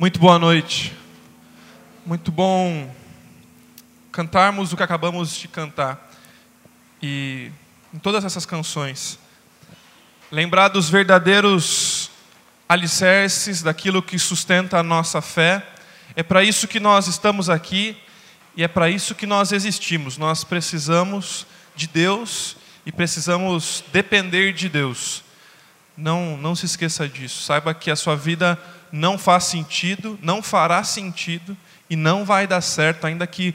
Muito boa noite. Muito bom cantarmos o que acabamos de cantar. E em todas essas canções, lembrar dos verdadeiros alicerces daquilo que sustenta a nossa fé. É para isso que nós estamos aqui e é para isso que nós existimos. Nós precisamos de Deus e precisamos depender de Deus. Não, não se esqueça disso. Saiba que a sua vida não faz sentido, não fará sentido e não vai dar certo, ainda que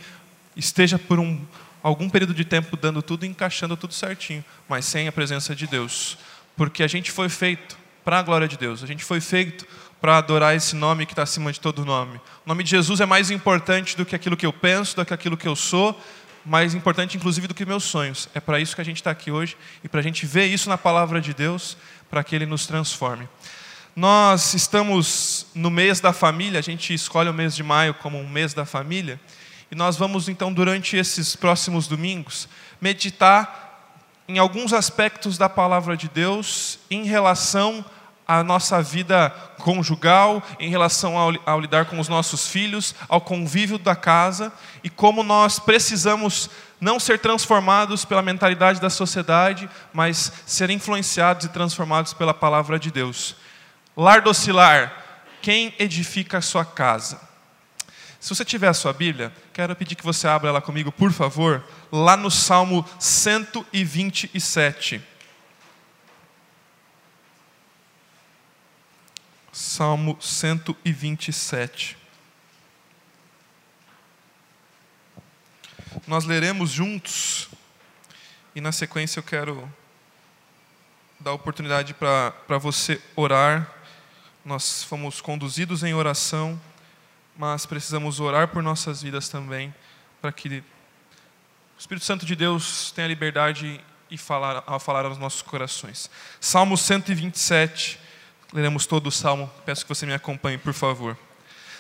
esteja por um, algum período de tempo dando tudo, encaixando tudo certinho, mas sem a presença de Deus. Porque a gente foi feito para a glória de Deus, a gente foi feito para adorar esse nome que está acima de todo nome. O nome de Jesus é mais importante do que aquilo que eu penso, do que aquilo que eu sou, mais importante inclusive do que meus sonhos. É para isso que a gente está aqui hoje e para a gente ver isso na palavra de Deus, para que Ele nos transforme. Nós estamos no mês da família, a gente escolhe o mês de maio como um mês da família, e nós vamos então, durante esses próximos domingos, meditar em alguns aspectos da palavra de Deus em relação à nossa vida conjugal, em relação ao, ao lidar com os nossos filhos, ao convívio da casa e como nós precisamos não ser transformados pela mentalidade da sociedade, mas ser influenciados e transformados pela palavra de Deus. Lar docilar, quem edifica a sua casa? Se você tiver a sua Bíblia, quero pedir que você abra ela comigo, por favor, lá no Salmo 127. Salmo 127. Nós leremos juntos, e na sequência eu quero dar oportunidade para você orar nós fomos conduzidos em oração, mas precisamos orar por nossas vidas também, para que o Espírito Santo de Deus tenha liberdade e falar, a falar aos nossos corações. Salmo 127, leremos todo o salmo, peço que você me acompanhe, por favor.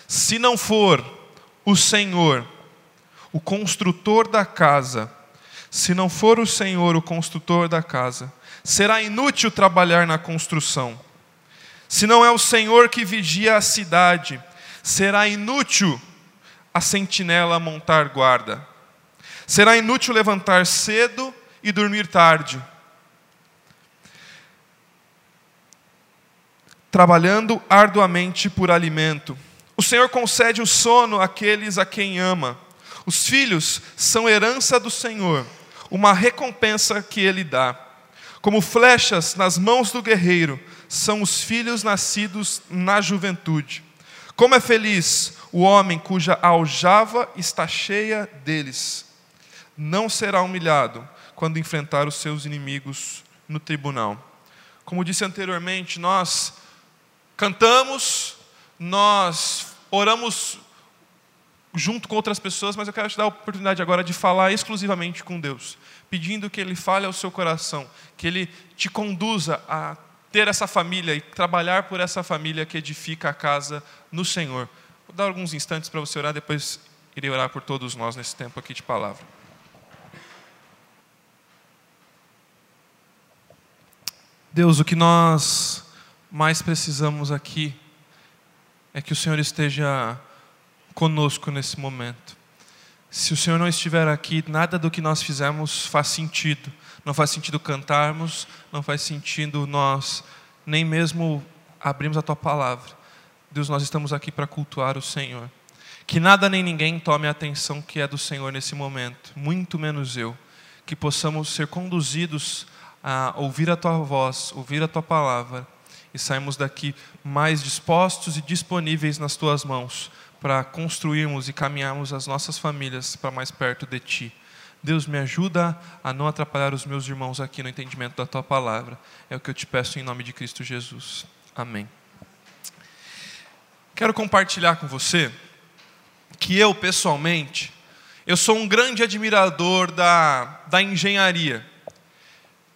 Se não for o Senhor, o construtor da casa, se não for o Senhor o construtor da casa, será inútil trabalhar na construção se não é o Senhor que vigia a cidade, será inútil a sentinela montar guarda. Será inútil levantar cedo e dormir tarde. Trabalhando arduamente por alimento. O Senhor concede o sono àqueles a quem ama. Os filhos são herança do Senhor, uma recompensa que Ele dá. Como flechas nas mãos do guerreiro, são os filhos nascidos na juventude. Como é feliz o homem cuja aljava está cheia deles. Não será humilhado quando enfrentar os seus inimigos no tribunal. Como disse anteriormente, nós cantamos, nós oramos junto com outras pessoas, mas eu quero te dar a oportunidade agora de falar exclusivamente com Deus, pedindo que Ele fale ao seu coração, que Ele te conduza a ter essa família e trabalhar por essa família que edifica a casa no Senhor. Vou dar alguns instantes para você orar, depois irei orar por todos nós nesse tempo aqui de palavra. Deus, o que nós mais precisamos aqui é que o Senhor esteja conosco nesse momento. Se o Senhor não estiver aqui, nada do que nós fizemos faz sentido não faz sentido cantarmos, não faz sentido nós nem mesmo abrirmos a tua palavra. Deus, nós estamos aqui para cultuar o Senhor. Que nada nem ninguém tome a atenção que é do Senhor nesse momento, muito menos eu. Que possamos ser conduzidos a ouvir a tua voz, ouvir a tua palavra e sairmos daqui mais dispostos e disponíveis nas tuas mãos para construirmos e caminharmos as nossas famílias para mais perto de ti. Deus me ajuda a não atrapalhar os meus irmãos aqui no entendimento da tua palavra. É o que eu te peço em nome de Cristo Jesus. Amém. Quero compartilhar com você que eu, pessoalmente, eu sou um grande admirador da, da engenharia.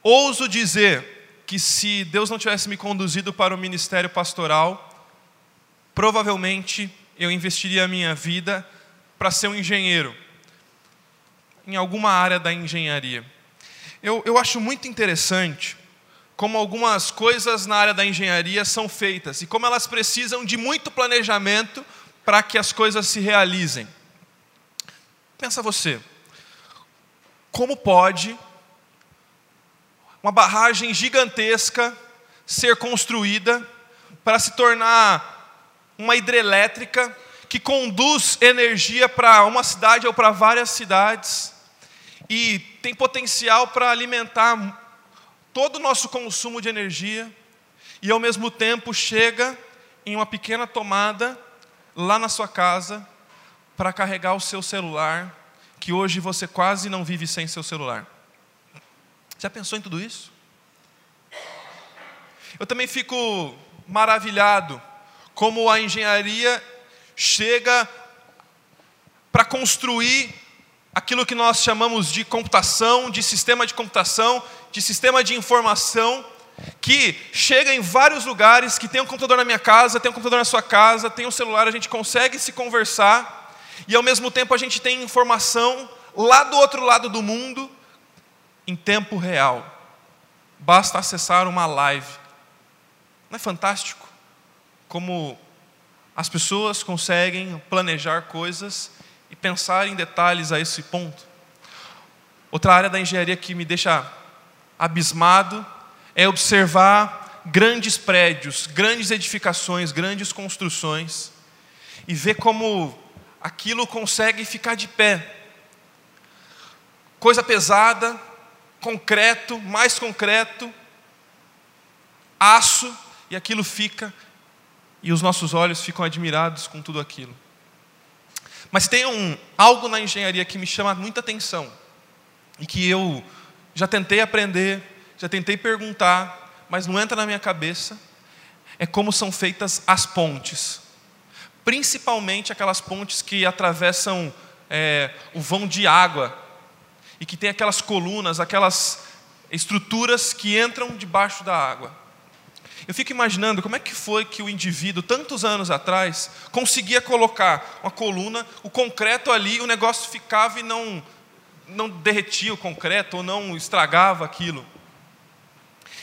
Ouso dizer que se Deus não tivesse me conduzido para o ministério pastoral, provavelmente eu investiria a minha vida para ser um engenheiro em alguma área da engenharia. Eu, eu acho muito interessante, como algumas coisas na área da engenharia são feitas e como elas precisam de muito planejamento para que as coisas se realizem. Pensa você, como pode uma barragem gigantesca ser construída para se tornar uma hidrelétrica que conduz energia para uma cidade ou para várias cidades e tem potencial para alimentar todo o nosso consumo de energia e ao mesmo tempo chega em uma pequena tomada lá na sua casa para carregar o seu celular, que hoje você quase não vive sem seu celular. Já pensou em tudo isso? Eu também fico maravilhado como a engenharia chega para construir aquilo que nós chamamos de computação, de sistema de computação, de sistema de informação, que chega em vários lugares, que tem um computador na minha casa, tem um computador na sua casa, tem um celular, a gente consegue se conversar, e ao mesmo tempo a gente tem informação lá do outro lado do mundo, em tempo real. Basta acessar uma live. Não é fantástico? Como as pessoas conseguem planejar coisas e pensar em detalhes a esse ponto. Outra área da engenharia que me deixa abismado é observar grandes prédios, grandes edificações, grandes construções e ver como aquilo consegue ficar de pé. Coisa pesada, concreto, mais concreto, aço, e aquilo fica, e os nossos olhos ficam admirados com tudo aquilo. Mas tem um, algo na engenharia que me chama muita atenção e que eu já tentei aprender, já tentei perguntar, mas não entra na minha cabeça. É como são feitas as pontes, principalmente aquelas pontes que atravessam é, o vão de água e que tem aquelas colunas, aquelas estruturas que entram debaixo da água. Eu fico imaginando como é que foi que o indivíduo, tantos anos atrás, conseguia colocar uma coluna, o concreto ali, o negócio ficava e não, não derretia o concreto ou não estragava aquilo.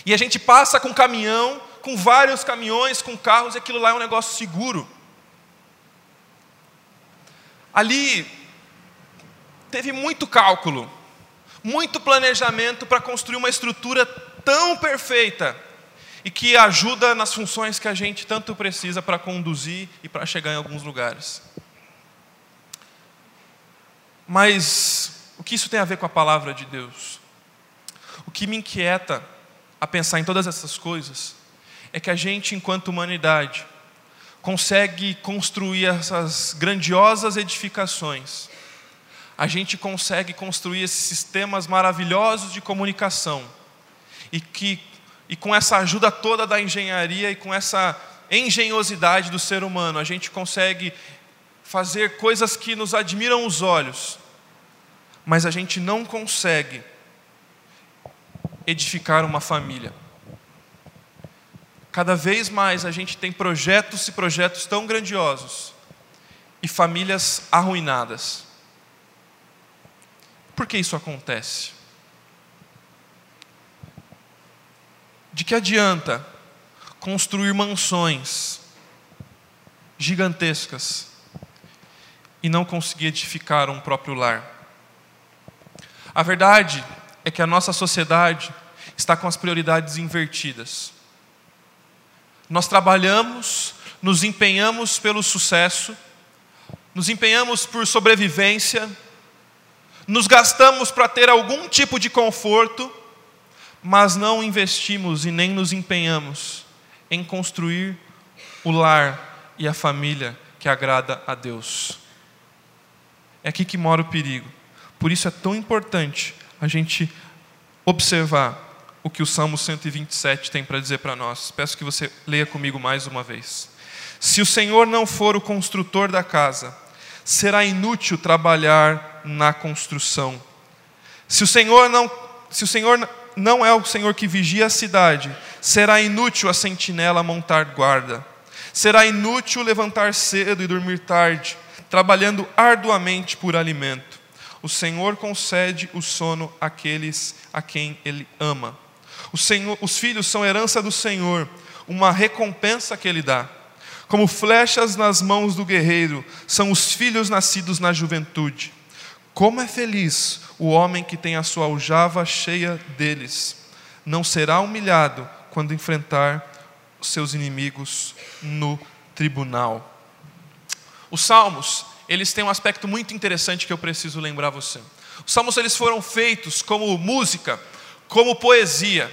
E a gente passa com caminhão, com vários caminhões, com carros, e aquilo lá é um negócio seguro. Ali teve muito cálculo, muito planejamento para construir uma estrutura tão perfeita e que ajuda nas funções que a gente tanto precisa para conduzir e para chegar em alguns lugares. Mas o que isso tem a ver com a palavra de Deus? O que me inquieta a pensar em todas essas coisas é que a gente, enquanto humanidade, consegue construir essas grandiosas edificações, a gente consegue construir esses sistemas maravilhosos de comunicação e que e com essa ajuda toda da engenharia e com essa engenhosidade do ser humano, a gente consegue fazer coisas que nos admiram os olhos, mas a gente não consegue edificar uma família. Cada vez mais a gente tem projetos e projetos tão grandiosos e famílias arruinadas. Por que isso acontece? De que adianta construir mansões gigantescas e não conseguir edificar um próprio lar? A verdade é que a nossa sociedade está com as prioridades invertidas. Nós trabalhamos, nos empenhamos pelo sucesso, nos empenhamos por sobrevivência, nos gastamos para ter algum tipo de conforto, mas não investimos e nem nos empenhamos em construir o lar e a família que agrada a Deus. É aqui que mora o perigo. Por isso é tão importante a gente observar o que o Salmo 127 tem para dizer para nós. Peço que você leia comigo mais uma vez. Se o Senhor não for o construtor da casa, será inútil trabalhar na construção. Se o Senhor não, se o Senhor não é o Senhor que vigia a cidade, será inútil a sentinela montar guarda. Será inútil levantar cedo e dormir tarde, trabalhando arduamente por alimento. O Senhor concede o sono àqueles a quem Ele ama. Senhor, os filhos são herança do Senhor, uma recompensa que Ele dá. Como flechas nas mãos do guerreiro, são os filhos nascidos na juventude. Como é feliz o homem que tem a sua aljava cheia deles. Não será humilhado quando enfrentar seus inimigos no tribunal. Os salmos, eles têm um aspecto muito interessante que eu preciso lembrar você. Os salmos eles foram feitos como música, como poesia.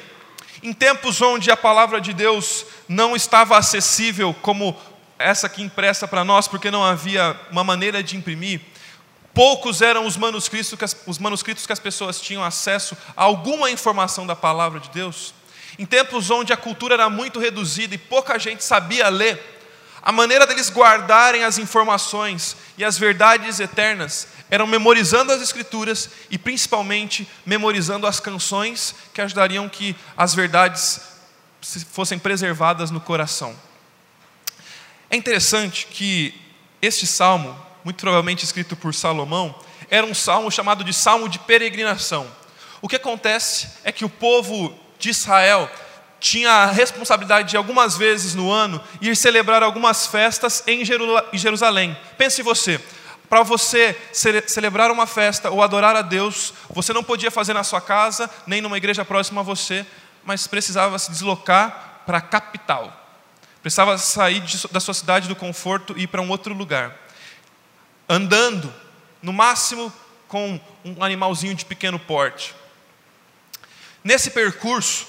Em tempos onde a palavra de Deus não estava acessível como essa aqui impressa para nós, porque não havia uma maneira de imprimir, poucos eram os manuscritos, que as, os manuscritos que as pessoas tinham acesso a alguma informação da palavra de Deus. Em tempos onde a cultura era muito reduzida e pouca gente sabia ler, a maneira deles guardarem as informações e as verdades eternas eram memorizando as escrituras e principalmente memorizando as canções que ajudariam que as verdades fossem preservadas no coração. É interessante que este salmo, muito provavelmente escrito por Salomão, era um salmo chamado de salmo de peregrinação. O que acontece é que o povo de Israel tinha a responsabilidade de algumas vezes no ano ir celebrar algumas festas em Jerusalém. Pense você, para você celebrar uma festa ou adorar a Deus, você não podia fazer na sua casa, nem numa igreja próxima a você, mas precisava se deslocar para a capital. Precisava sair da sua cidade do conforto e ir para um outro lugar. Andando, no máximo com um animalzinho de pequeno porte. Nesse percurso,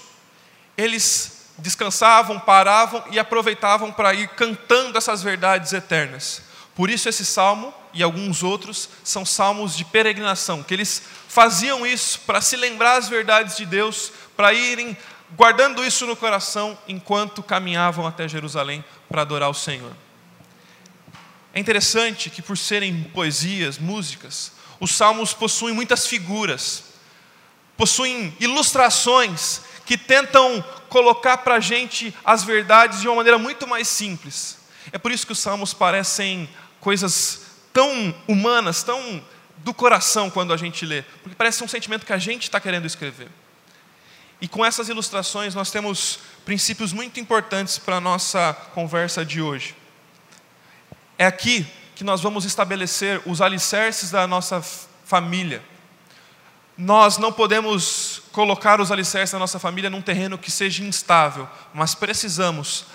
eles descansavam, paravam e aproveitavam para ir cantando essas verdades eternas. Por isso, esse salmo e alguns outros são salmos de peregrinação, que eles faziam isso para se lembrar as verdades de Deus, para irem guardando isso no coração enquanto caminhavam até Jerusalém para adorar o Senhor. É interessante que, por serem poesias, músicas, os salmos possuem muitas figuras, possuem ilustrações que tentam colocar para a gente as verdades de uma maneira muito mais simples. É por isso que os salmos parecem coisas tão humanas, tão do coração quando a gente lê, porque parece um sentimento que a gente está querendo escrever. E com essas ilustrações nós temos princípios muito importantes para a nossa conversa de hoje. É aqui que nós vamos estabelecer os alicerces da nossa família. Nós não podemos colocar os alicerces da nossa família num terreno que seja instável, mas precisamos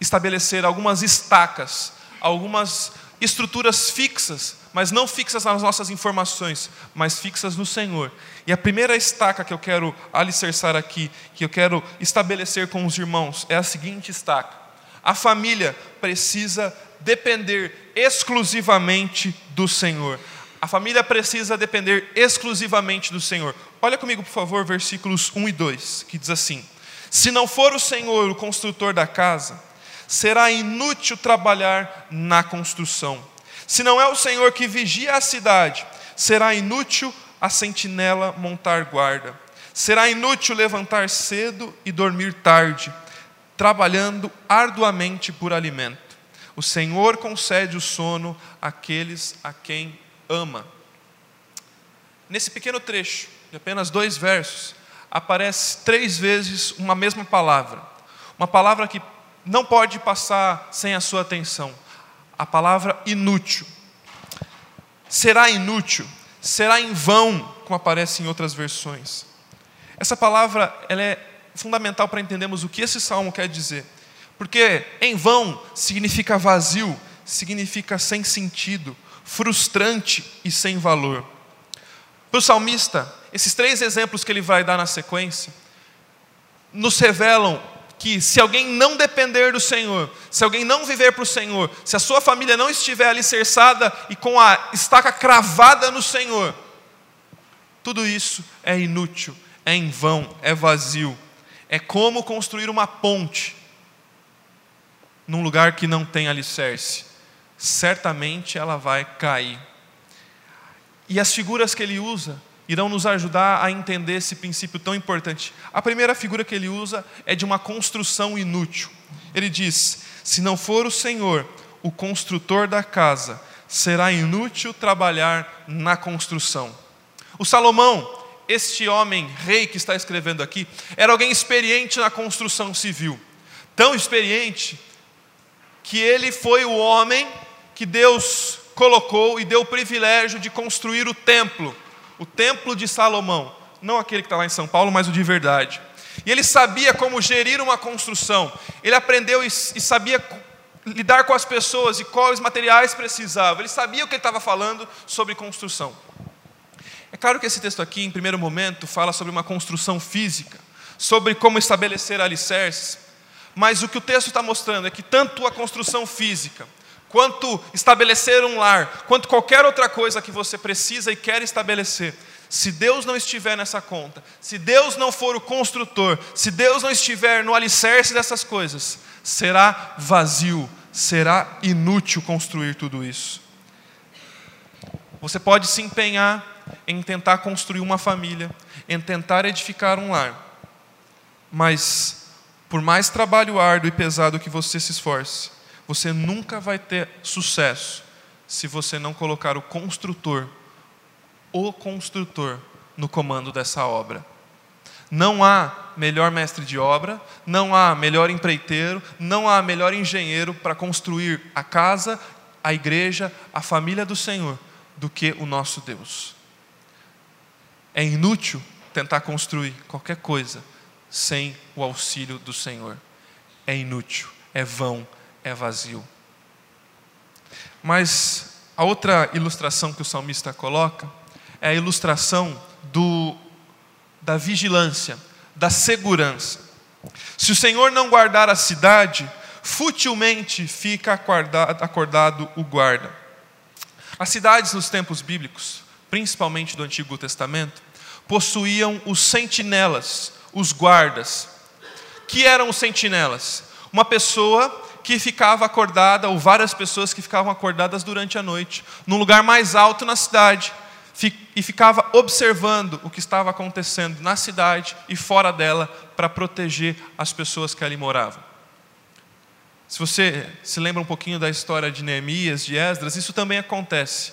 estabelecer algumas estacas, algumas estruturas fixas, mas não fixas nas nossas informações, mas fixas no Senhor. E a primeira estaca que eu quero alicerçar aqui, que eu quero estabelecer com os irmãos, é a seguinte estaca: a família precisa depender exclusivamente do Senhor. A família precisa depender exclusivamente do Senhor. Olha comigo, por favor, versículos 1 e 2, que diz assim: Se não for o Senhor o construtor da casa, será inútil trabalhar na construção. Se não é o Senhor que vigia a cidade, será inútil a sentinela montar guarda. Será inútil levantar cedo e dormir tarde, trabalhando arduamente por alimento. O Senhor concede o sono àqueles a quem ama. Nesse pequeno trecho, de apenas dois versos, aparece três vezes uma mesma palavra. Uma palavra que não pode passar sem a sua atenção. A palavra inútil. Será inútil, será em vão, como aparece em outras versões. Essa palavra ela é fundamental para entendermos o que esse salmo quer dizer. Porque em vão significa vazio, significa sem sentido, frustrante e sem valor. Para o salmista, esses três exemplos que ele vai dar na sequência nos revelam que se alguém não depender do Senhor, se alguém não viver para o Senhor, se a sua família não estiver alicerçada e com a estaca cravada no Senhor, tudo isso é inútil, é em vão, é vazio. É como construir uma ponte num lugar que não tem alicerce. Certamente ela vai cair. E as figuras que ele usa irão nos ajudar a entender esse princípio tão importante. A primeira figura que ele usa é de uma construção inútil. Ele diz: Se não for o Senhor, o construtor da casa, será inútil trabalhar na construção. O Salomão, este homem, rei que está escrevendo aqui, era alguém experiente na construção civil. Tão experiente que ele foi o homem que Deus colocou e deu o privilégio de construir o templo, o templo de Salomão. Não aquele que está lá em São Paulo, mas o de verdade. E ele sabia como gerir uma construção. Ele aprendeu e, e sabia lidar com as pessoas e quais materiais precisava. Ele sabia o que ele estava falando sobre construção. É claro que esse texto aqui, em primeiro momento, fala sobre uma construção física, sobre como estabelecer alicerces, mas o que o texto está mostrando é que tanto a construção física, quanto estabelecer um lar, quanto qualquer outra coisa que você precisa e quer estabelecer, se Deus não estiver nessa conta, se Deus não for o construtor, se Deus não estiver no alicerce dessas coisas, será vazio, será inútil construir tudo isso. Você pode se empenhar em tentar construir uma família, em tentar edificar um lar, mas por mais trabalho árduo e pesado que você se esforce, você nunca vai ter sucesso se você não colocar o construtor, o construtor, no comando dessa obra. Não há melhor mestre de obra, não há melhor empreiteiro, não há melhor engenheiro para construir a casa, a igreja, a família do Senhor do que o nosso Deus. É inútil tentar construir qualquer coisa sem o auxílio do Senhor. É inútil, é vão, é vazio. Mas a outra ilustração que o salmista coloca é a ilustração do, da vigilância, da segurança. Se o Senhor não guardar a cidade, futilmente fica acordado, o guarda. As cidades nos tempos bíblicos, principalmente do Antigo Testamento, possuíam os sentinelas, os guardas. Que eram os sentinelas? Uma pessoa que ficava acordada, ou várias pessoas que ficavam acordadas durante a noite, num lugar mais alto na cidade, e ficava observando o que estava acontecendo na cidade e fora dela para proteger as pessoas que ali moravam. Se você se lembra um pouquinho da história de Neemias, de Esdras, isso também acontece.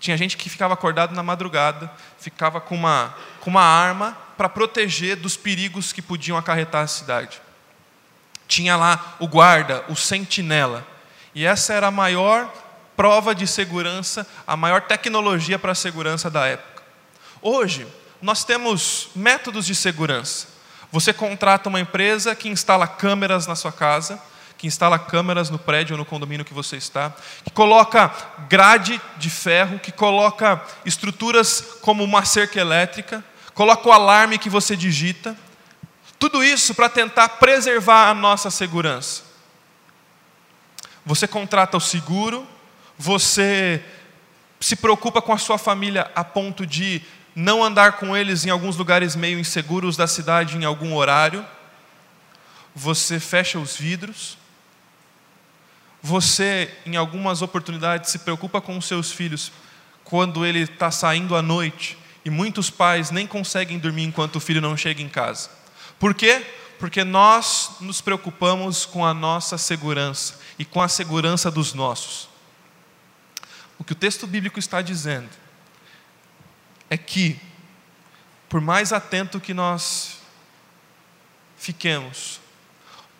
Tinha gente que ficava acordado na madrugada, ficava com uma, com uma arma para proteger dos perigos que podiam acarretar a cidade. Tinha lá o guarda, o sentinela. E essa era a maior prova de segurança, a maior tecnologia para a segurança da época. Hoje, nós temos métodos de segurança. Você contrata uma empresa que instala câmeras na sua casa, que instala câmeras no prédio ou no condomínio que você está, que coloca grade de ferro, que coloca estruturas como uma cerca elétrica, coloca o alarme que você digita. Tudo isso para tentar preservar a nossa segurança. Você contrata o seguro, você se preocupa com a sua família a ponto de não andar com eles em alguns lugares meio inseguros da cidade em algum horário. Você fecha os vidros, você, em algumas oportunidades, se preocupa com os seus filhos quando ele está saindo à noite e muitos pais nem conseguem dormir enquanto o filho não chega em casa. Por quê? Porque nós nos preocupamos com a nossa segurança e com a segurança dos nossos. O que o texto bíblico está dizendo é que, por mais atento que nós fiquemos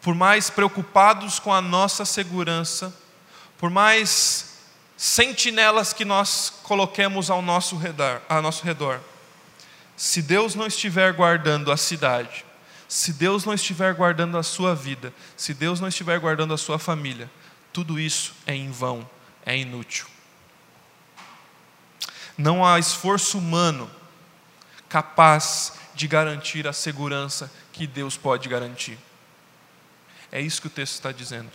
por mais preocupados com a nossa segurança, por mais sentinelas que nós coloquemos ao nosso redor, ao nosso redor, se Deus não estiver guardando a cidade, se Deus não estiver guardando a sua vida, se Deus não estiver guardando a sua família, tudo isso é em vão, é inútil. Não há esforço humano capaz de garantir a segurança que Deus pode garantir. É isso que o texto está dizendo.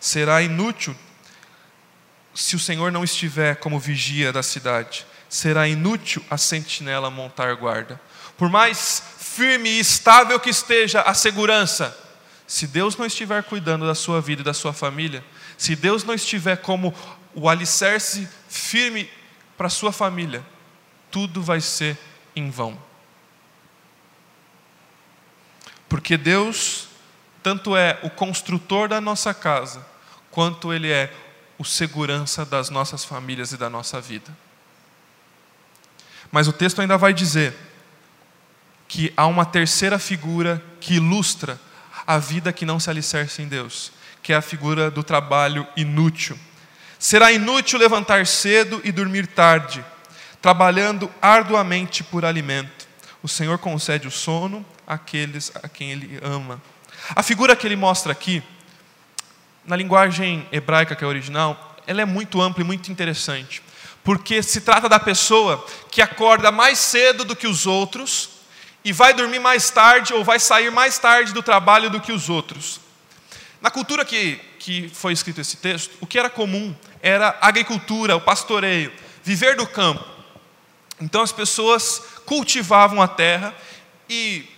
Será inútil se o Senhor não estiver como vigia da cidade. Será inútil a sentinela montar guarda. Por mais firme e estável que esteja a segurança, se Deus não estiver cuidando da sua vida e da sua família, se Deus não estiver como o alicerce firme para a sua família, tudo vai ser em vão. Porque Deus tanto é o construtor da nossa casa, quanto ele é o segurança das nossas famílias e da nossa vida. Mas o texto ainda vai dizer que há uma terceira figura que ilustra a vida que não se alicerça em Deus, que é a figura do trabalho inútil. Será inútil levantar cedo e dormir tarde, trabalhando arduamente por alimento. O Senhor concede o sono àqueles a quem Ele ama. A figura que ele mostra aqui, na linguagem hebraica que é original, ela é muito ampla e muito interessante, porque se trata da pessoa que acorda mais cedo do que os outros e vai dormir mais tarde ou vai sair mais tarde do trabalho do que os outros. Na cultura que, que foi escrito esse texto, o que era comum era a agricultura, o pastoreio, viver do campo. Então as pessoas cultivavam a terra e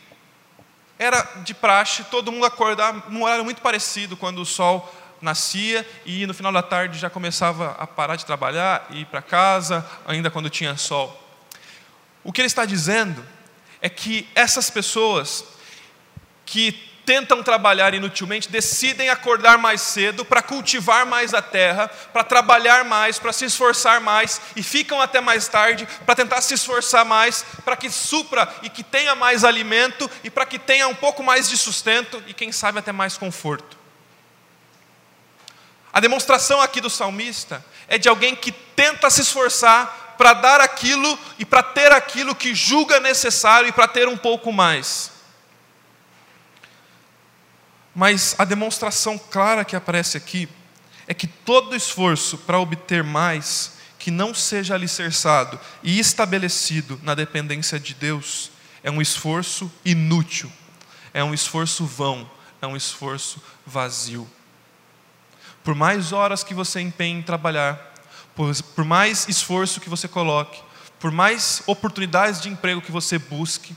era de praxe todo mundo acordar num horário muito parecido, quando o sol nascia e no final da tarde já começava a parar de trabalhar e ir para casa, ainda quando tinha sol. O que ele está dizendo é que essas pessoas que tentam trabalhar inutilmente decidem acordar mais cedo para cultivar mais a terra, para trabalhar mais, para se esforçar mais e ficam até mais tarde para tentar se esforçar mais, para que supra e que tenha mais alimento e para que tenha um pouco mais de sustento e quem sabe até mais conforto. A demonstração aqui do salmista é de alguém que tenta se esforçar para dar aquilo e para ter aquilo que julga necessário e para ter um pouco mais. Mas a demonstração clara que aparece aqui é que todo esforço para obter mais que não seja alicerçado e estabelecido na dependência de Deus é um esforço inútil, é um esforço vão, é um esforço vazio. Por mais horas que você empenhe em trabalhar, por, por mais esforço que você coloque, por mais oportunidades de emprego que você busque,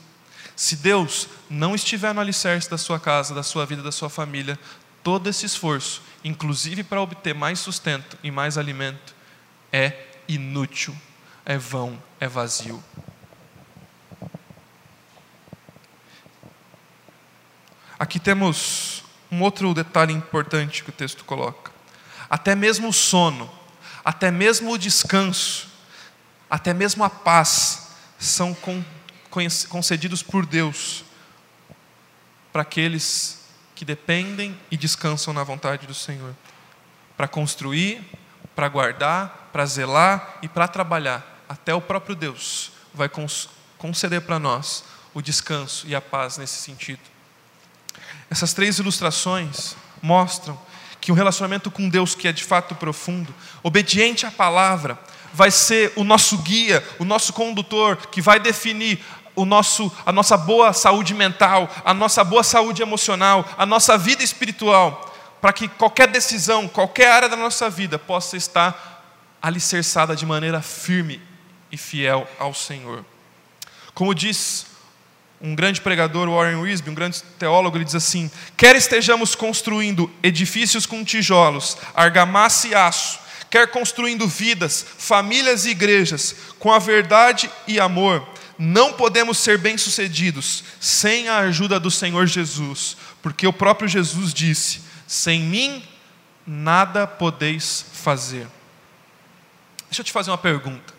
se Deus não estiver no alicerce da sua casa, da sua vida, da sua família, todo esse esforço, inclusive para obter mais sustento e mais alimento, é inútil, é vão, é vazio. Aqui temos um outro detalhe importante que o texto coloca. Até mesmo o sono, até mesmo o descanso, até mesmo a paz são com concedidos por Deus para aqueles que dependem e descansam na vontade do Senhor, para construir, para guardar, para zelar e para trabalhar. Até o próprio Deus vai conceder para nós o descanso e a paz nesse sentido. Essas três ilustrações mostram que um relacionamento com Deus que é de fato profundo, obediente à palavra, vai ser o nosso guia, o nosso condutor, que vai definir o nosso, a nossa boa saúde mental, a nossa boa saúde emocional, a nossa vida espiritual, para que qualquer decisão, qualquer área da nossa vida possa estar alicerçada de maneira firme e fiel ao Senhor. Como diz um grande pregador, Warren Wisby, um grande teólogo, ele diz assim: quer estejamos construindo edifícios com tijolos, argamassa e aço, quer construindo vidas, famílias e igrejas com a verdade e amor, não podemos ser bem-sucedidos sem a ajuda do Senhor Jesus, porque o próprio Jesus disse: sem mim nada podeis fazer. Deixa eu te fazer uma pergunta,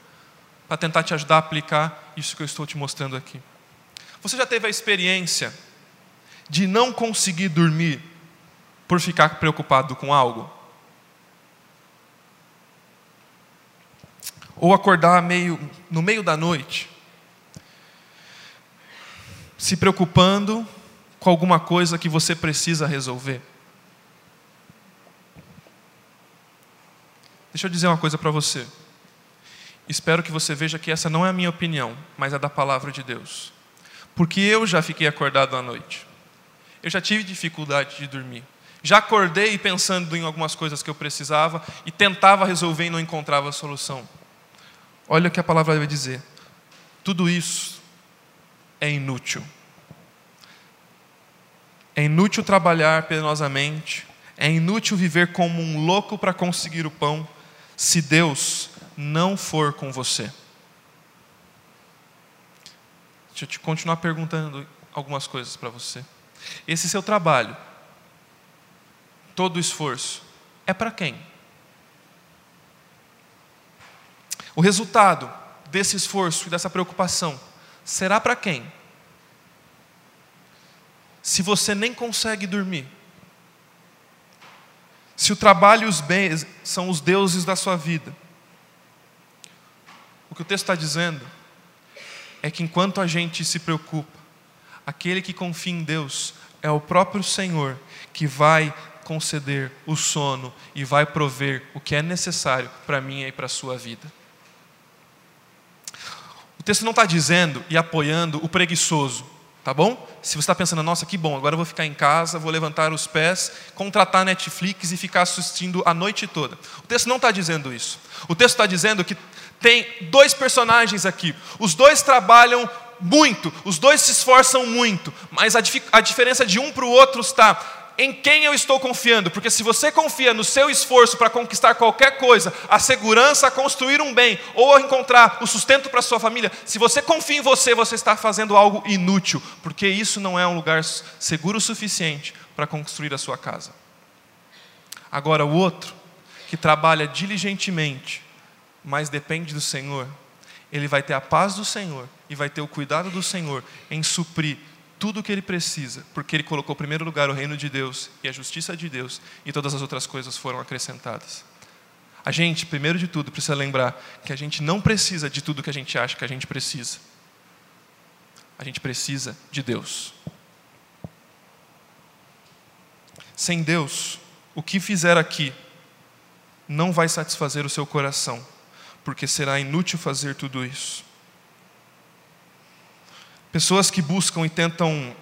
para tentar te ajudar a aplicar isso que eu estou te mostrando aqui. Você já teve a experiência de não conseguir dormir por ficar preocupado com algo? Ou acordar meio no meio da noite se preocupando com alguma coisa que você precisa resolver. Deixa eu dizer uma coisa para você. Espero que você veja que essa não é a minha opinião, mas é da palavra de Deus. Porque eu já fiquei acordado à noite. Eu já tive dificuldade de dormir. Já acordei pensando em algumas coisas que eu precisava e tentava resolver e não encontrava solução. Olha o que a palavra vai dizer. Tudo isso é inútil. É inútil trabalhar penosamente, é inútil viver como um louco para conseguir o pão, se Deus não for com você. Deixa eu te continuar perguntando algumas coisas para você. Esse seu trabalho, todo o esforço, é para quem? O resultado desse esforço e dessa preocupação será para quem? se você nem consegue dormir, se o trabalho e os bens são os deuses da sua vida, o que o texto está dizendo é que enquanto a gente se preocupa, aquele que confia em Deus é o próprio Senhor que vai conceder o sono e vai prover o que é necessário para mim e para a sua vida. O texto não está dizendo e apoiando o preguiçoso, tá bom? Se você está pensando, nossa, que bom, agora eu vou ficar em casa, vou levantar os pés, contratar Netflix e ficar assistindo a noite toda. O texto não está dizendo isso. O texto está dizendo que tem dois personagens aqui. Os dois trabalham muito, os dois se esforçam muito, mas a, a diferença de um para o outro está em quem eu estou confiando, porque se você confia no seu esforço para conquistar qualquer coisa, a segurança, a construir um bem, ou a encontrar o sustento para sua família, se você confia em você, você está fazendo algo inútil, porque isso não é um lugar seguro o suficiente para construir a sua casa. Agora, o outro, que trabalha diligentemente, mas depende do Senhor, ele vai ter a paz do Senhor e vai ter o cuidado do Senhor em suprir tudo o que ele precisa, porque ele colocou em primeiro lugar o reino de Deus e a justiça de Deus, e todas as outras coisas foram acrescentadas. A gente, primeiro de tudo, precisa lembrar que a gente não precisa de tudo que a gente acha que a gente precisa. A gente precisa de Deus. Sem Deus, o que fizer aqui não vai satisfazer o seu coração, porque será inútil fazer tudo isso. Pessoas que buscam e tentam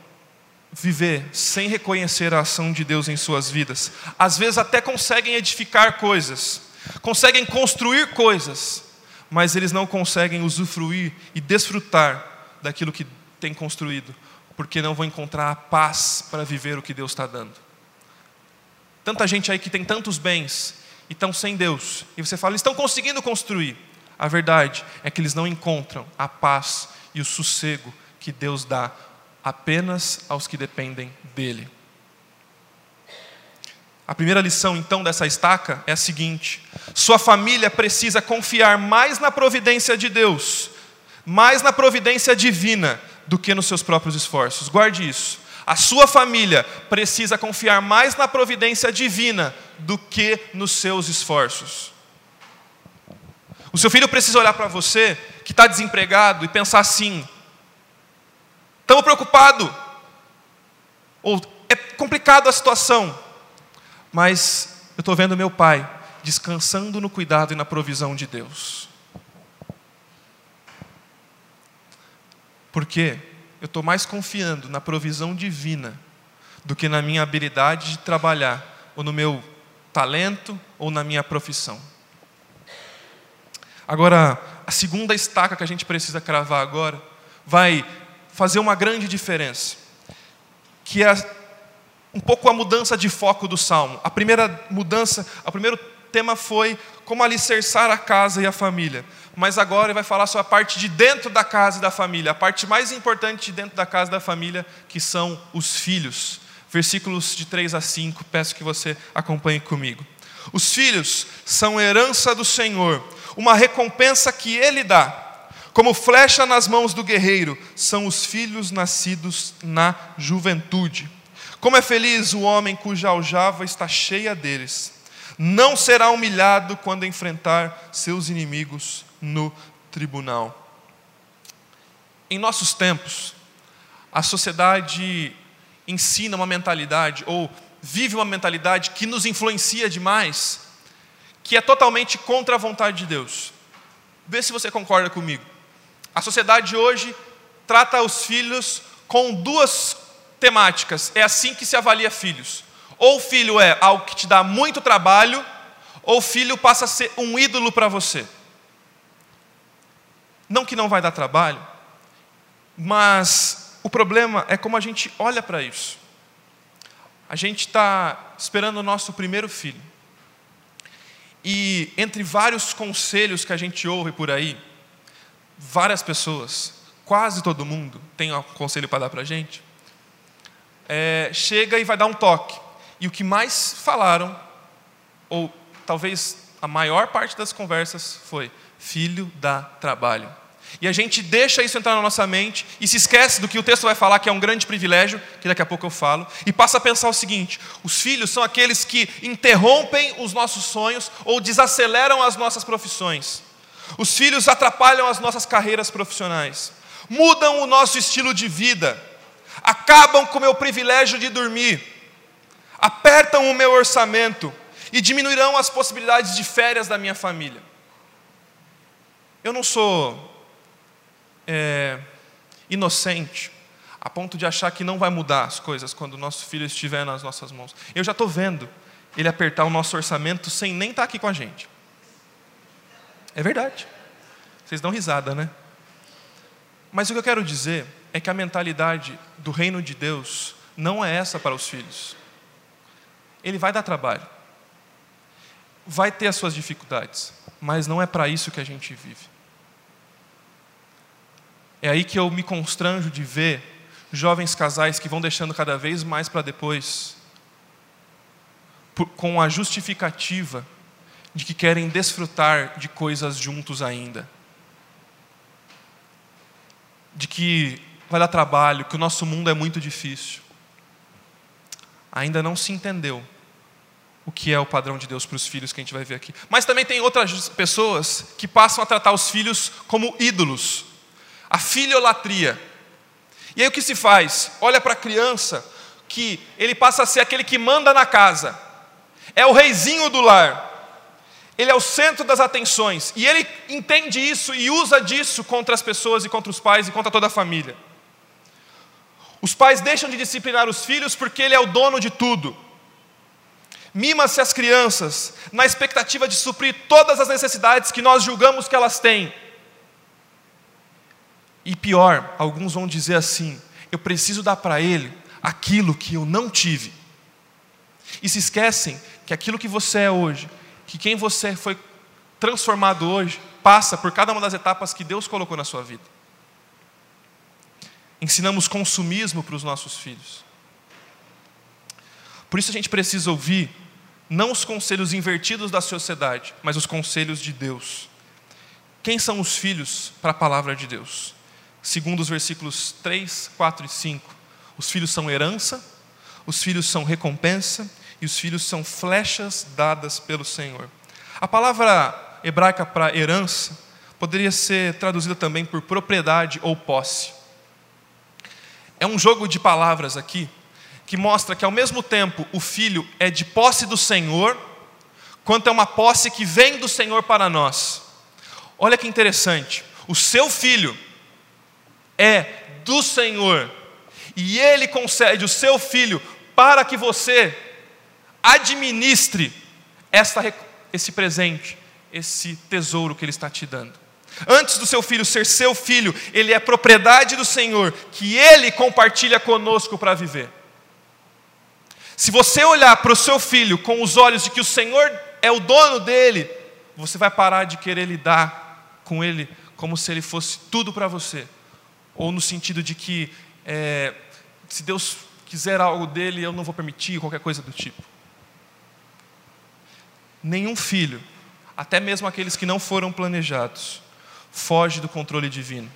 viver sem reconhecer a ação de Deus em suas vidas, às vezes até conseguem edificar coisas, conseguem construir coisas, mas eles não conseguem usufruir e desfrutar daquilo que têm construído, porque não vão encontrar a paz para viver o que Deus está dando. Tanta gente aí que tem tantos bens e estão sem Deus, e você fala, eles estão conseguindo construir. A verdade é que eles não encontram a paz e o sossego que Deus dá apenas aos que dependem dele. A primeira lição, então, dessa estaca é a seguinte: sua família precisa confiar mais na providência de Deus, mais na providência divina, do que nos seus próprios esforços. Guarde isso. A sua família precisa confiar mais na providência divina do que nos seus esforços. O seu filho precisa olhar para você, que está desempregado, e pensar assim: Estamos preocupados. Ou é complicado a situação. Mas eu estou vendo meu pai descansando no cuidado e na provisão de Deus. Porque eu estou mais confiando na provisão divina do que na minha habilidade de trabalhar, ou no meu talento, ou na minha profissão. Agora, a segunda estaca que a gente precisa cravar agora vai fazer uma grande diferença, que é um pouco a mudança de foco do salmo. A primeira mudança, o primeiro tema foi como alicerçar a casa e a família. Mas agora ele vai falar sobre a parte de dentro da casa e da família, a parte mais importante de dentro da casa e da família, que são os filhos. Versículos de 3 a 5, peço que você acompanhe comigo. Os filhos são herança do Senhor, uma recompensa que ele dá como flecha nas mãos do guerreiro, são os filhos nascidos na juventude. Como é feliz o homem cuja aljava está cheia deles. Não será humilhado quando enfrentar seus inimigos no tribunal. Em nossos tempos, a sociedade ensina uma mentalidade, ou vive uma mentalidade que nos influencia demais, que é totalmente contra a vontade de Deus. Vê se você concorda comigo. A sociedade hoje trata os filhos com duas temáticas. É assim que se avalia filhos. Ou filho é algo que te dá muito trabalho, ou filho passa a ser um ídolo para você. Não que não vai dar trabalho, mas o problema é como a gente olha para isso. A gente está esperando o nosso primeiro filho. E entre vários conselhos que a gente ouve por aí, várias pessoas, quase todo mundo, tem um conselho para dar para a gente, é, chega e vai dar um toque. E o que mais falaram, ou talvez a maior parte das conversas, foi: filho dá trabalho. E a gente deixa isso entrar na nossa mente e se esquece do que o texto vai falar, que é um grande privilégio, que daqui a pouco eu falo, e passa a pensar o seguinte: os filhos são aqueles que interrompem os nossos sonhos ou desaceleram as nossas profissões. Os filhos atrapalham as nossas carreiras profissionais, mudam o nosso estilo de vida, acabam com o meu privilégio de dormir, apertam o meu orçamento e diminuirão as possibilidades de férias da minha família. Eu não sou é, inocente a ponto de achar que não vai mudar as coisas quando o nosso filho estiver nas nossas mãos. Eu já estou vendo ele apertar o nosso orçamento sem nem estar tá aqui com a gente. É verdade. Vocês dão risada, né? Mas o que eu quero dizer é que a mentalidade do reino de Deus não é essa para os filhos. Ele vai dar trabalho, vai ter as suas dificuldades, mas não é para isso que a gente vive. É aí que eu me constranjo de ver jovens casais que vão deixando cada vez mais para depois, por, com a justificativa de que querem desfrutar de coisas juntos ainda. De que vai dar trabalho, que o nosso mundo é muito difícil. Ainda não se entendeu o que é o padrão de Deus para os filhos que a gente vai ver aqui. Mas também tem outras pessoas que passam a tratar os filhos como ídolos a filiolatria. E aí o que se faz? Olha para a criança que ele passa a ser aquele que manda na casa, é o reizinho do lar, ele é o centro das atenções, e ele entende isso e usa disso contra as pessoas e contra os pais e contra toda a família. Os pais deixam de disciplinar os filhos porque ele é o dono de tudo. Mima-se as crianças na expectativa de suprir todas as necessidades que nós julgamos que elas têm. E pior, alguns vão dizer assim: eu preciso dar para ele aquilo que eu não tive. E se esquecem que aquilo que você é hoje, que quem você foi transformado hoje, passa por cada uma das etapas que Deus colocou na sua vida. Ensinamos consumismo para os nossos filhos. Por isso a gente precisa ouvir não os conselhos invertidos da sociedade, mas os conselhos de Deus. Quem são os filhos para a palavra de Deus? segundo os versículos 3, 4 e 5. Os filhos são herança, os filhos são recompensa e os filhos são flechas dadas pelo Senhor. A palavra hebraica para herança poderia ser traduzida também por propriedade ou posse. É um jogo de palavras aqui que mostra que ao mesmo tempo o filho é de posse do Senhor, quanto é uma posse que vem do Senhor para nós. Olha que interessante, o seu filho é do Senhor, e Ele concede o seu filho para que você administre esta, esse presente, esse tesouro que Ele está te dando. Antes do seu filho ser seu filho, ele é propriedade do Senhor, que Ele compartilha conosco para viver. Se você olhar para o seu filho com os olhos de que o Senhor é o dono dele, você vai parar de querer lidar com ele como se ele fosse tudo para você ou no sentido de que é, se Deus quiser algo dele, eu não vou permitir, qualquer coisa do tipo. Nenhum filho, até mesmo aqueles que não foram planejados, foge do controle divino.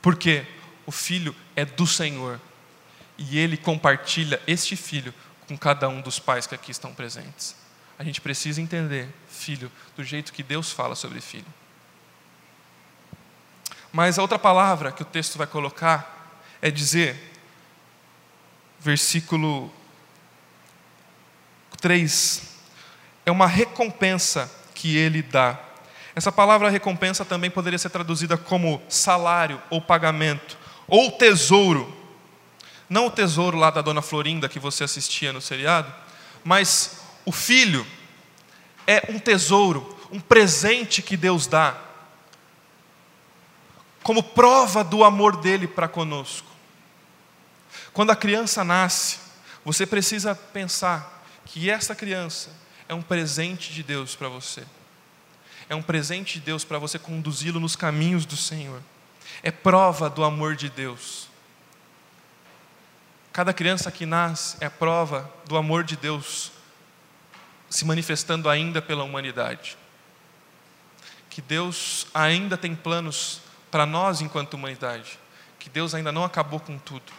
Porque o filho é do Senhor e ele compartilha este filho com cada um dos pais que aqui estão presentes. A gente precisa entender, filho, do jeito que Deus fala sobre filho. Mas a outra palavra que o texto vai colocar é dizer, versículo 3, é uma recompensa que ele dá. Essa palavra recompensa também poderia ser traduzida como salário ou pagamento, ou tesouro. Não o tesouro lá da dona Florinda que você assistia no seriado, mas o filho é um tesouro, um presente que Deus dá como prova do amor dele para conosco. Quando a criança nasce, você precisa pensar que essa criança é um presente de Deus para você. É um presente de Deus para você conduzi-lo nos caminhos do Senhor. É prova do amor de Deus. Cada criança que nasce é prova do amor de Deus se manifestando ainda pela humanidade. Que Deus ainda tem planos para nós enquanto humanidade, que Deus ainda não acabou com tudo.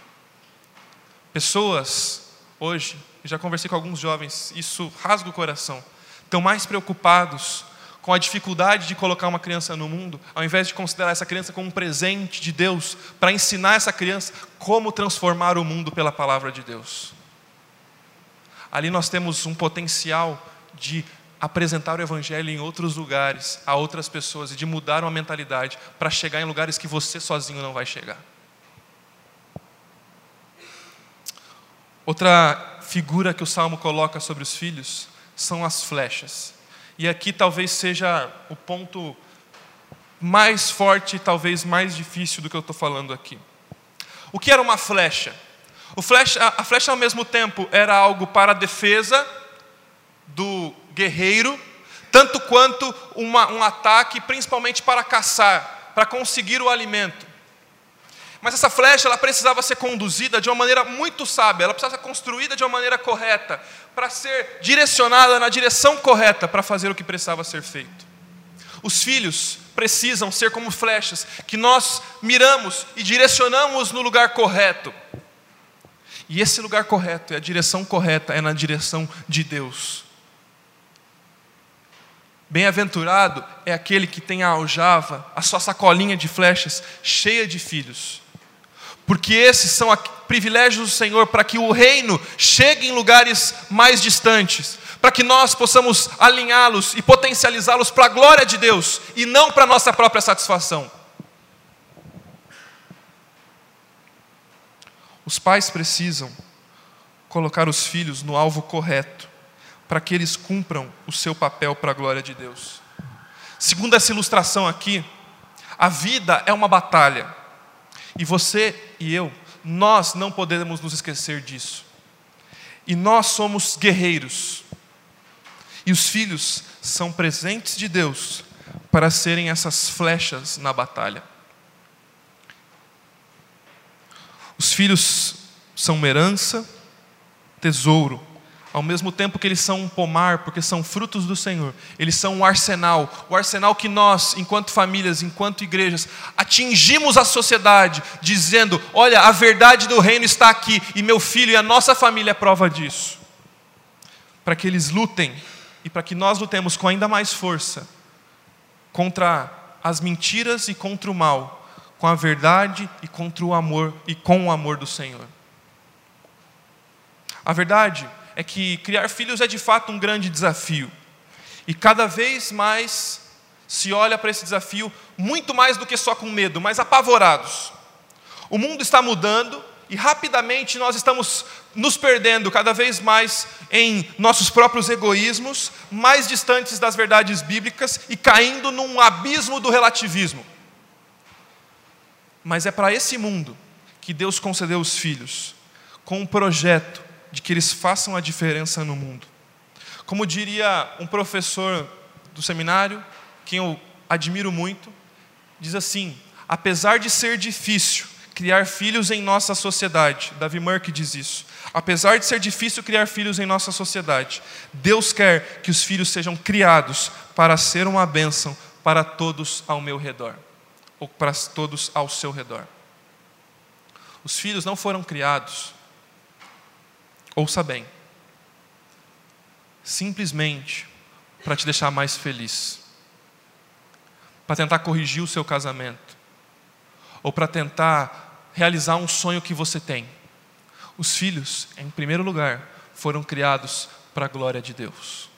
Pessoas, hoje, já conversei com alguns jovens, isso rasga o coração, estão mais preocupados com a dificuldade de colocar uma criança no mundo, ao invés de considerar essa criança como um presente de Deus, para ensinar essa criança como transformar o mundo pela palavra de Deus. Ali nós temos um potencial de apresentar o Evangelho em outros lugares, a outras pessoas, e de mudar uma mentalidade para chegar em lugares que você sozinho não vai chegar. Outra figura que o salmo coloca sobre os filhos são as flechas. E aqui talvez seja o ponto mais forte, talvez mais difícil do que eu estou falando aqui. O que era uma flecha? Flecha, a flecha, ao mesmo tempo, era algo para a defesa do guerreiro, tanto quanto uma, um ataque, principalmente para caçar, para conseguir o alimento. Mas essa flecha ela precisava ser conduzida de uma maneira muito sábia, ela precisava ser construída de uma maneira correta, para ser direcionada na direção correta para fazer o que precisava ser feito. Os filhos precisam ser como flechas que nós miramos e direcionamos no lugar correto. E esse lugar correto e a direção correta é na direção de Deus. Bem-aventurado é aquele que tem a aljava, a sua sacolinha de flechas cheia de filhos porque esses são privilégios do Senhor para que o reino chegue em lugares mais distantes, para que nós possamos alinhá-los e potencializá-los para a glória de Deus e não para a nossa própria satisfação. Os pais precisam colocar os filhos no alvo correto, para que eles cumpram o seu papel para a glória de Deus. Segundo essa ilustração aqui, a vida é uma batalha. E você e eu, nós não podemos nos esquecer disso. E nós somos guerreiros. E os filhos são presentes de Deus para serem essas flechas na batalha. Os filhos são uma herança, tesouro ao mesmo tempo que eles são um pomar, porque são frutos do Senhor, eles são um arsenal, o arsenal que nós, enquanto famílias, enquanto igrejas, atingimos a sociedade, dizendo: olha, a verdade do reino está aqui, e meu filho e a nossa família é prova disso. Para que eles lutem, e para que nós lutemos com ainda mais força, contra as mentiras e contra o mal, com a verdade e contra o amor, e com o amor do Senhor. A verdade é que criar filhos é de fato um grande desafio. E cada vez mais se olha para esse desafio muito mais do que só com medo, mas apavorados. O mundo está mudando e rapidamente nós estamos nos perdendo cada vez mais em nossos próprios egoísmos, mais distantes das verdades bíblicas e caindo num abismo do relativismo. Mas é para esse mundo que Deus concedeu os filhos, com um projeto de que eles façam a diferença no mundo. Como diria um professor do seminário, quem eu admiro muito, diz assim: apesar de ser difícil criar filhos em nossa sociedade, Davi Murk diz isso. Apesar de ser difícil criar filhos em nossa sociedade, Deus quer que os filhos sejam criados para ser uma bênção para todos ao meu redor, ou para todos ao seu redor. Os filhos não foram criados Ouça bem. Simplesmente para te deixar mais feliz. Para tentar corrigir o seu casamento. Ou para tentar realizar um sonho que você tem. Os filhos, em primeiro lugar, foram criados para a glória de Deus.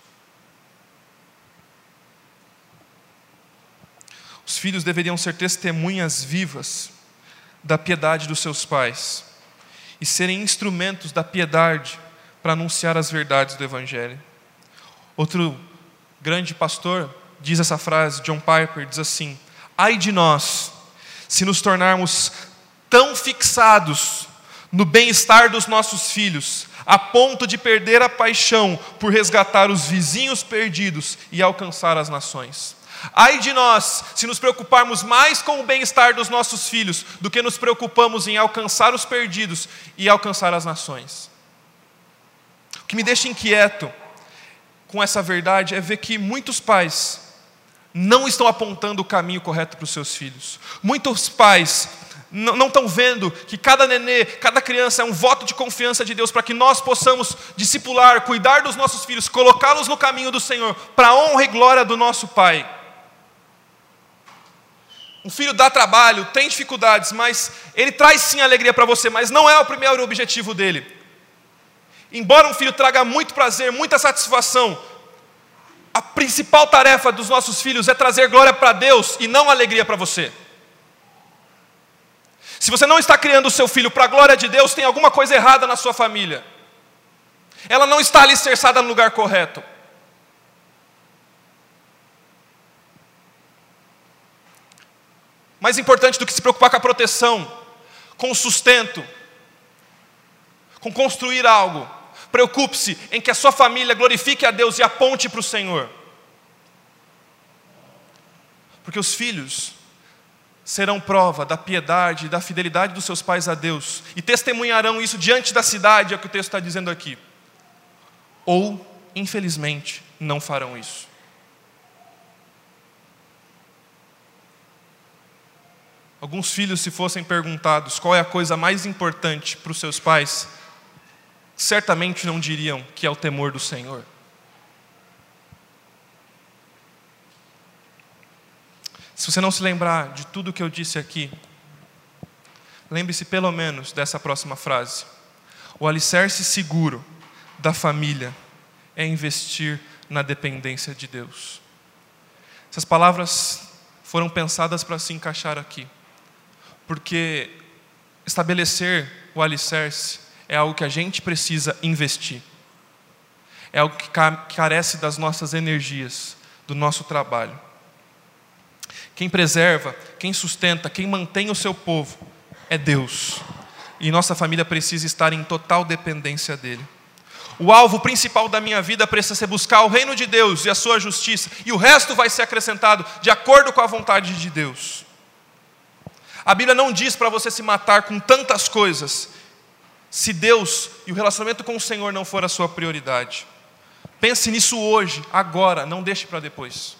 Os filhos deveriam ser testemunhas vivas da piedade dos seus pais e serem instrumentos da piedade para anunciar as verdades do Evangelho. Outro grande pastor diz essa frase, John Piper, diz assim: Ai de nós, se nos tornarmos tão fixados no bem-estar dos nossos filhos, a ponto de perder a paixão por resgatar os vizinhos perdidos e alcançar as nações. Ai de nós, se nos preocuparmos mais com o bem-estar dos nossos filhos do que nos preocupamos em alcançar os perdidos e alcançar as nações. O que me deixa inquieto com essa verdade é ver que muitos pais não estão apontando o caminho correto para os seus filhos. Muitos pais não estão vendo que cada nenê, cada criança é um voto de confiança de Deus para que nós possamos discipular, cuidar dos nossos filhos, colocá-los no caminho do Senhor, para a honra e glória do nosso Pai. Um filho dá trabalho, tem dificuldades, mas ele traz sim alegria para você, mas não é o primeiro objetivo dele. Embora um filho traga muito prazer, muita satisfação, a principal tarefa dos nossos filhos é trazer glória para Deus e não alegria para você. Se você não está criando o seu filho para a glória de Deus, tem alguma coisa errada na sua família. Ela não está alicerçada no lugar correto. Mais importante do que se preocupar com a proteção, com o sustento, com construir algo, preocupe-se em que a sua família glorifique a Deus e aponte para o Senhor. Porque os filhos serão prova da piedade e da fidelidade dos seus pais a Deus, e testemunharão isso diante da cidade, é o que o texto está dizendo aqui. Ou, infelizmente, não farão isso. Alguns filhos, se fossem perguntados qual é a coisa mais importante para os seus pais, certamente não diriam que é o temor do Senhor. Se você não se lembrar de tudo que eu disse aqui, lembre-se pelo menos dessa próxima frase. O alicerce seguro da família é investir na dependência de Deus. Essas palavras foram pensadas para se encaixar aqui, porque estabelecer o alicerce é algo que a gente precisa investir, é algo que carece das nossas energias, do nosso trabalho. Quem preserva, quem sustenta, quem mantém o seu povo é Deus. E nossa família precisa estar em total dependência dele. O alvo principal da minha vida precisa ser buscar o reino de Deus e a sua justiça, e o resto vai ser acrescentado de acordo com a vontade de Deus. A Bíblia não diz para você se matar com tantas coisas, se Deus e o relacionamento com o Senhor não for a sua prioridade. Pense nisso hoje, agora, não deixe para depois.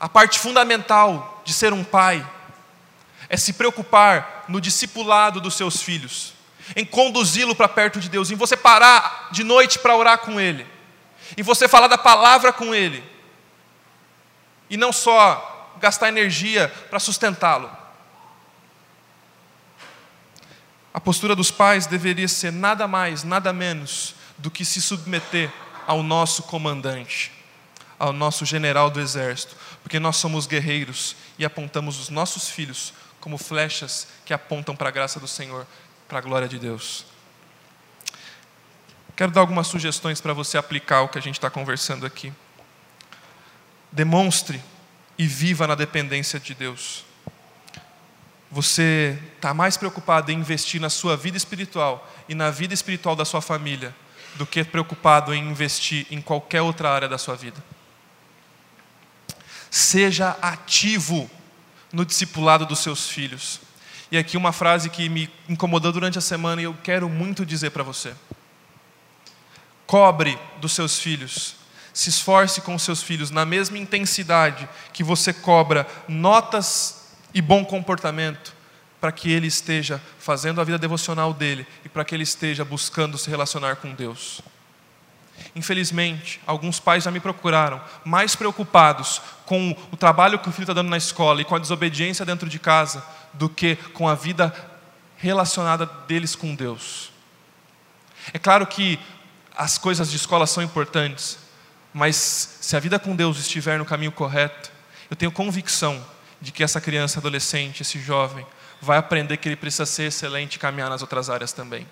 A parte fundamental de ser um pai é se preocupar no discipulado dos seus filhos, em conduzi-lo para perto de Deus, em você parar de noite para orar com ele, em você falar da palavra com ele, e não só gastar energia para sustentá-lo. A postura dos pais deveria ser nada mais, nada menos do que se submeter ao nosso comandante, ao nosso general do exército, porque nós somos guerreiros e apontamos os nossos filhos como flechas que apontam para a graça do Senhor, para a glória de Deus. Quero dar algumas sugestões para você aplicar o que a gente está conversando aqui. Demonstre e viva na dependência de Deus. Você está mais preocupado em investir na sua vida espiritual e na vida espiritual da sua família do que preocupado em investir em qualquer outra área da sua vida. Seja ativo no discipulado dos seus filhos. E aqui uma frase que me incomodou durante a semana e eu quero muito dizer para você. Cobre dos seus filhos. Se esforce com seus filhos na mesma intensidade que você cobra notas e bom comportamento para que ele esteja fazendo a vida devocional dele e para que ele esteja buscando se relacionar com Deus. Infelizmente, alguns pais já me procuraram, mais preocupados com o trabalho que o filho está dando na escola e com a desobediência dentro de casa, do que com a vida relacionada deles com Deus. É claro que as coisas de escola são importantes, mas se a vida com Deus estiver no caminho correto, eu tenho convicção de que essa criança, adolescente, esse jovem, vai aprender que ele precisa ser excelente e caminhar nas outras áreas também.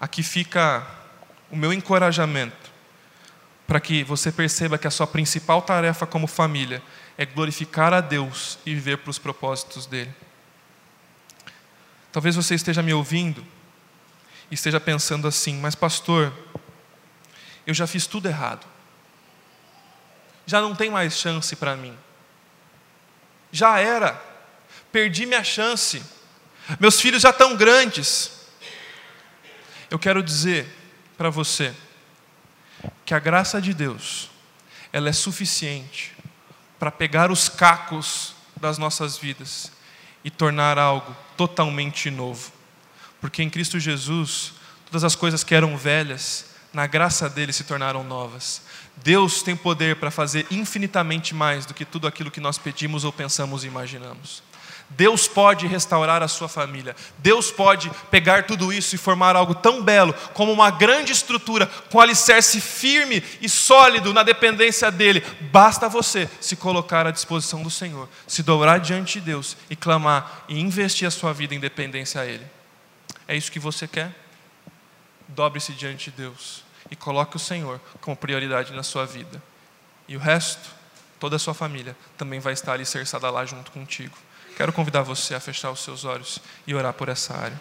aqui fica o meu encorajamento para que você perceba que a sua principal tarefa como família é glorificar a Deus e viver para os propósitos dele. Talvez você esteja me ouvindo esteja pensando assim, mas pastor, eu já fiz tudo errado. Já não tem mais chance para mim. Já era. Perdi minha chance. Meus filhos já estão grandes. Eu quero dizer para você que a graça de Deus, ela é suficiente para pegar os cacos das nossas vidas e tornar algo totalmente novo. Porque em Cristo Jesus, todas as coisas que eram velhas, na graça dele se tornaram novas. Deus tem poder para fazer infinitamente mais do que tudo aquilo que nós pedimos ou pensamos e imaginamos. Deus pode restaurar a sua família. Deus pode pegar tudo isso e formar algo tão belo como uma grande estrutura com alicerce firme e sólido na dependência dele. Basta você se colocar à disposição do Senhor, se dobrar diante de Deus e clamar e investir a sua vida em dependência a ele. É isso que você quer? Dobre-se diante de Deus e coloque o Senhor como prioridade na sua vida. E o resto, toda a sua família, também vai estar alicerçada lá junto contigo. Quero convidar você a fechar os seus olhos e orar por essa área.